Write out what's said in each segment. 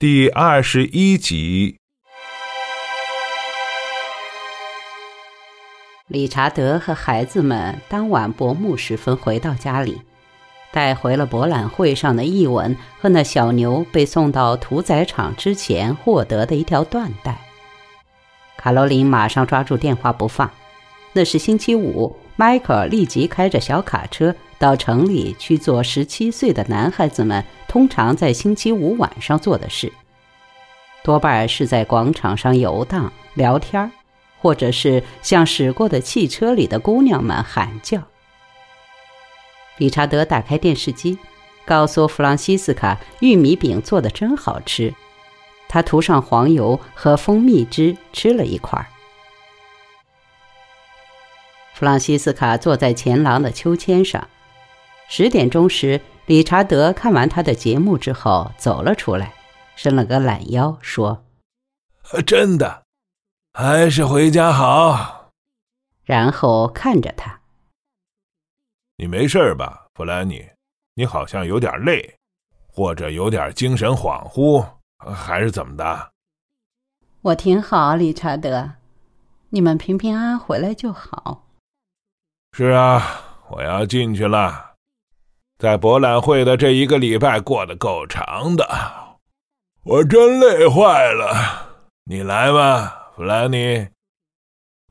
第二十一集。理查德和孩子们当晚薄暮时分回到家里，带回了博览会上的译文和那小牛被送到屠宰场之前获得的一条缎带。卡罗琳马上抓住电话不放。那是星期五，迈克尔立即开着小卡车到城里去做十七岁的男孩子们通常在星期五晚上做的事，多半是在广场上游荡、聊天儿。或者是向驶过的汽车里的姑娘们喊叫。理查德打开电视机，告诉弗朗西斯卡：“玉米饼做的真好吃。”他涂上黄油和蜂蜜汁，吃了一块儿。弗朗西斯卡坐在前廊的秋千上。十点钟时，理查德看完他的节目之后走了出来，伸了个懒腰，说：“真的。”还是回家好。然后看着他，你没事吧，弗兰尼？你好像有点累，或者有点精神恍惚，还是怎么的？我挺好，理查德。你们平平安安回来就好。是啊，我要进去了。在博览会的这一个礼拜过得够长的，我真累坏了。你来吧。弗兰尼，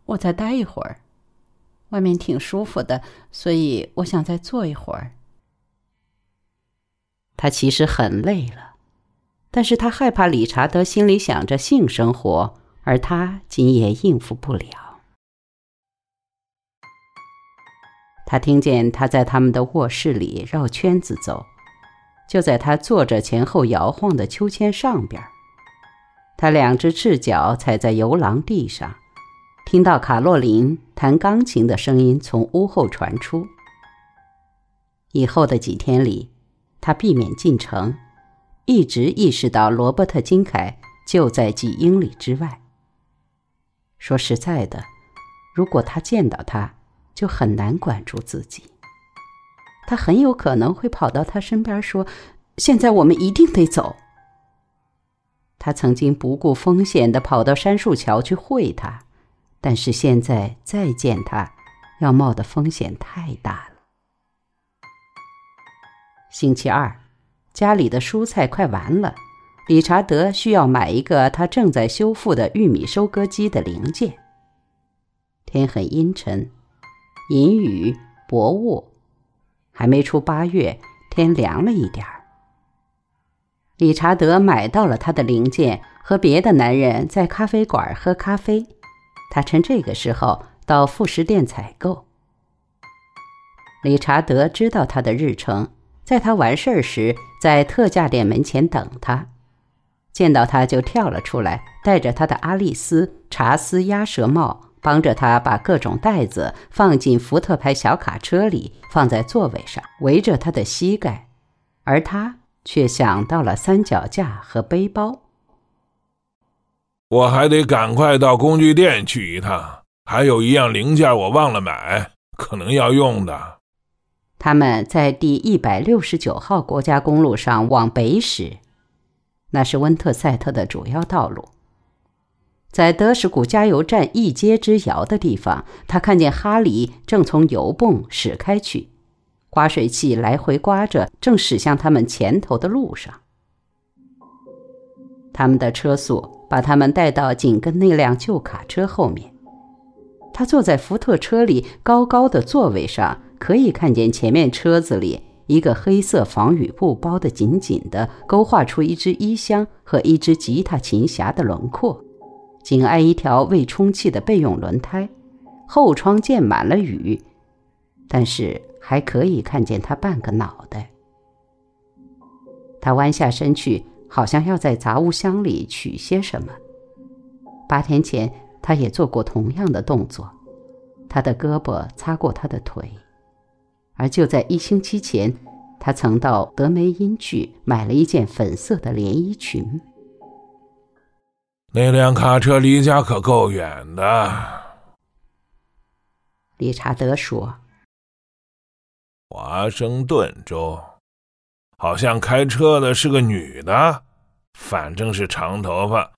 我再待一会儿，外面挺舒服的，所以我想再坐一会儿。他其实很累了，但是他害怕理查德心里想着性生活，而他竟也应付不了。他听见他在他们的卧室里绕圈子走，就在他坐着前后摇晃的秋千上边。他两只赤脚踩在游廊地上，听到卡洛琳弹钢琴的声音从屋后传出。以后的几天里，他避免进城，一直意识到罗伯特金凯就在几英里之外。说实在的，如果他见到他，就很难管住自己。他很有可能会跑到他身边说：“现在我们一定得走。”他曾经不顾风险的跑到杉树桥去会他，但是现在再见他，要冒的风险太大了。星期二，家里的蔬菜快完了，理查德需要买一个他正在修复的玉米收割机的零件。天很阴沉，阴雨薄雾，还没出八月，天凉了一点儿。理查德买到了他的零件，和别的男人在咖啡馆喝咖啡。他趁这个时候到副食店采购。理查德知道他的日程，在他完事儿时，在特价店门前等他。见到他就跳了出来，戴着他的阿丽丝查丝鸭舌帽，帮着他把各种袋子放进福特牌小卡车里，放在座位上，围着他的膝盖，而他。却想到了三脚架和背包。我还得赶快到工具店去一趟，还有一样零件我忘了买，可能要用的。他们在第一百六十九号国家公路上往北驶，那是温特塞特的主要道路。在德什古加油站一街之遥的地方，他看见哈里正从油泵驶开去。刮水器来回刮着，正驶向他们前头的路上。他们的车速把他们带到紧跟那辆旧卡车后面。他坐在福特车里高高的座位上，可以看见前面车子里一个黑色防雨布包得紧紧的，勾画出一只衣箱和一只吉他琴匣的轮廓，紧挨一条未充气的备用轮胎。后窗溅满了雨，但是。还可以看见他半个脑袋。他弯下身去，好像要在杂物箱里取些什么。八天前，他也做过同样的动作。他的胳膊擦过他的腿，而就在一星期前，他曾到德梅因去买了一件粉色的连衣裙。那辆卡车离家可够远的，理查德说。华盛顿州，好像开车的是个女的，反正是长头发。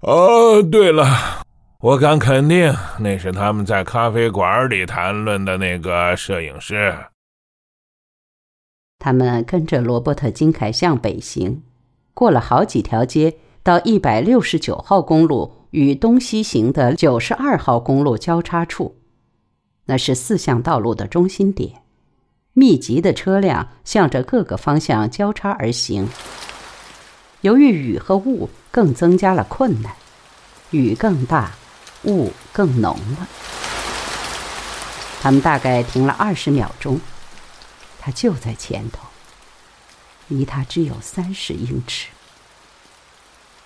哦，对了，我敢肯定，那是他们在咖啡馆里谈论的那个摄影师。他们跟着罗伯特·金凯向北行，过了好几条街，到一百六十九号公路与东西行的九十二号公路交叉处，那是四项道路的中心点，密集的车辆向着各个方向交叉而行。由于雨和雾，更增加了困难，雨更大，雾更浓了。他们大概停了二十秒钟。他就在前头，离他只有三十英尺。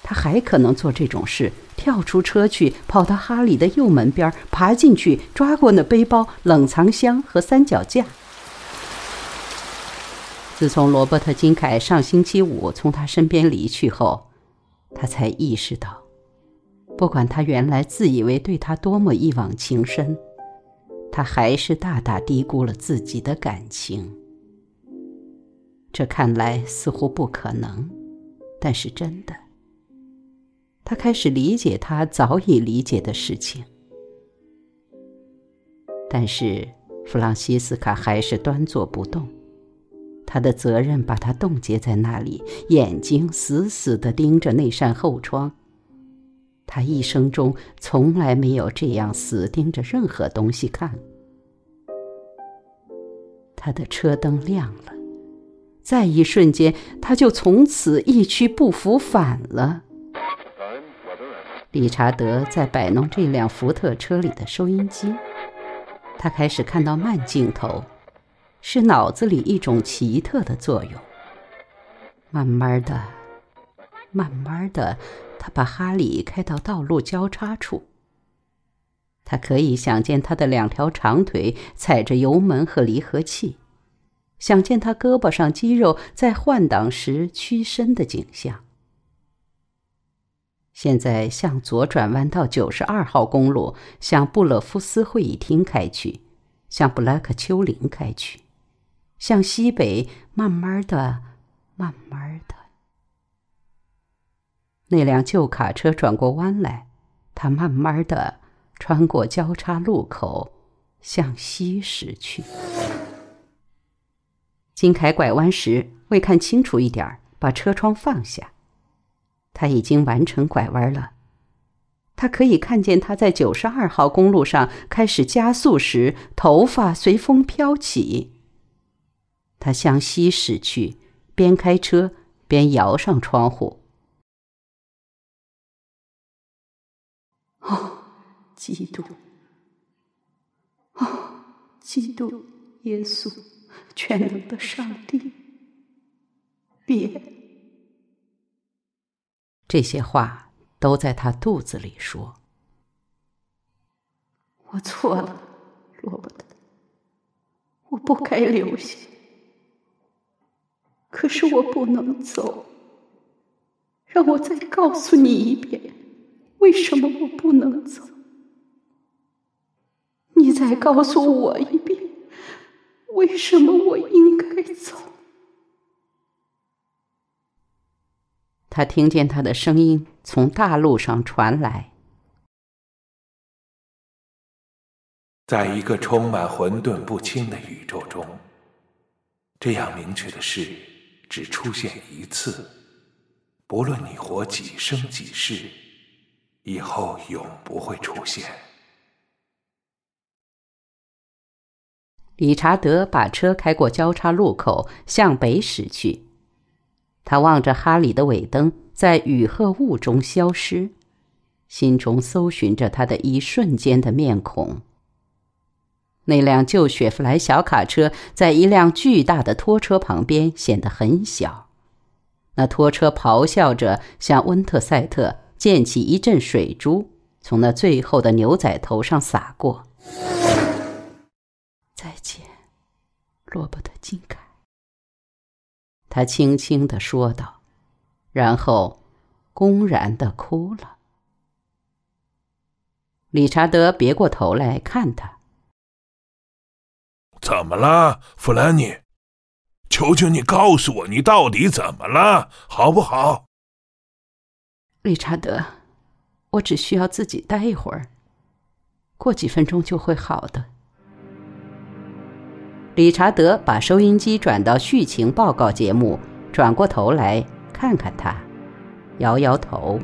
他还可能做这种事：跳出车去，跑到哈里的右门边，爬进去，抓过那背包、冷藏箱和三脚架。自从罗伯特·金凯上星期五从他身边离去后，他才意识到，不管他原来自以为对他多么一往情深，他还是大大低估了自己的感情。这看来似乎不可能，但是真的。他开始理解他早已理解的事情，但是弗朗西斯卡还是端坐不动。他的责任把他冻结在那里，眼睛死死地盯着那扇后窗。他一生中从来没有这样死盯着任何东西看。他的车灯亮了。在一瞬间，他就从此一去不复返了。理查德在摆弄这辆福特车里的收音机，他开始看到慢镜头，是脑子里一种奇特的作用。慢慢的，慢慢的，他把哈里开到道路交叉处。他可以想见他的两条长腿踩着油门和离合器。想见他胳膊上肌肉在换挡时屈伸的景象。现在向左转弯到九十二号公路，向布勒夫斯会议厅开去，向布莱克丘陵开去，向西北，慢慢的，慢慢的。那辆旧卡车转过弯来，他慢慢的穿过交叉路口，向西驶去。金凯拐弯时，为看清楚一点把车窗放下。他已经完成拐弯了。他可以看见他在九十二号公路上开始加速时，头发随风飘起。他向西驶去，边开车边摇上窗户。哦，基督！哦，基督耶稣！全能的上帝，别！这些话都在他肚子里说。我错了，罗伯特，我不该留下。可是我不能走。让我再告诉你一遍，为什么我不能走？你再告诉我一遍。为什么我应该走？他听见他的声音从大路上传来。在一个充满混沌不清的宇宙中，这样明确的事只出现一次。不论你活几生几世，以后永不会出现。理查德把车开过交叉路口，向北驶去。他望着哈里的尾灯在雨和雾中消失，心中搜寻着他的一瞬间的面孔。那辆旧雪佛兰小卡车在一辆巨大的拖车旁边显得很小。那拖车咆哮着向温特塞特溅起一阵水珠，从那最后的牛仔头上洒过。再见，罗伯特·金凯。他轻轻的说道，然后公然的哭了。理查德别过头来看他：“怎么了，弗兰尼？求求你告诉我，你到底怎么了，好不好？”理查德，我只需要自己待一会儿，过几分钟就会好的。理查德把收音机转到续情报告节目，转过头来看看他，摇摇头。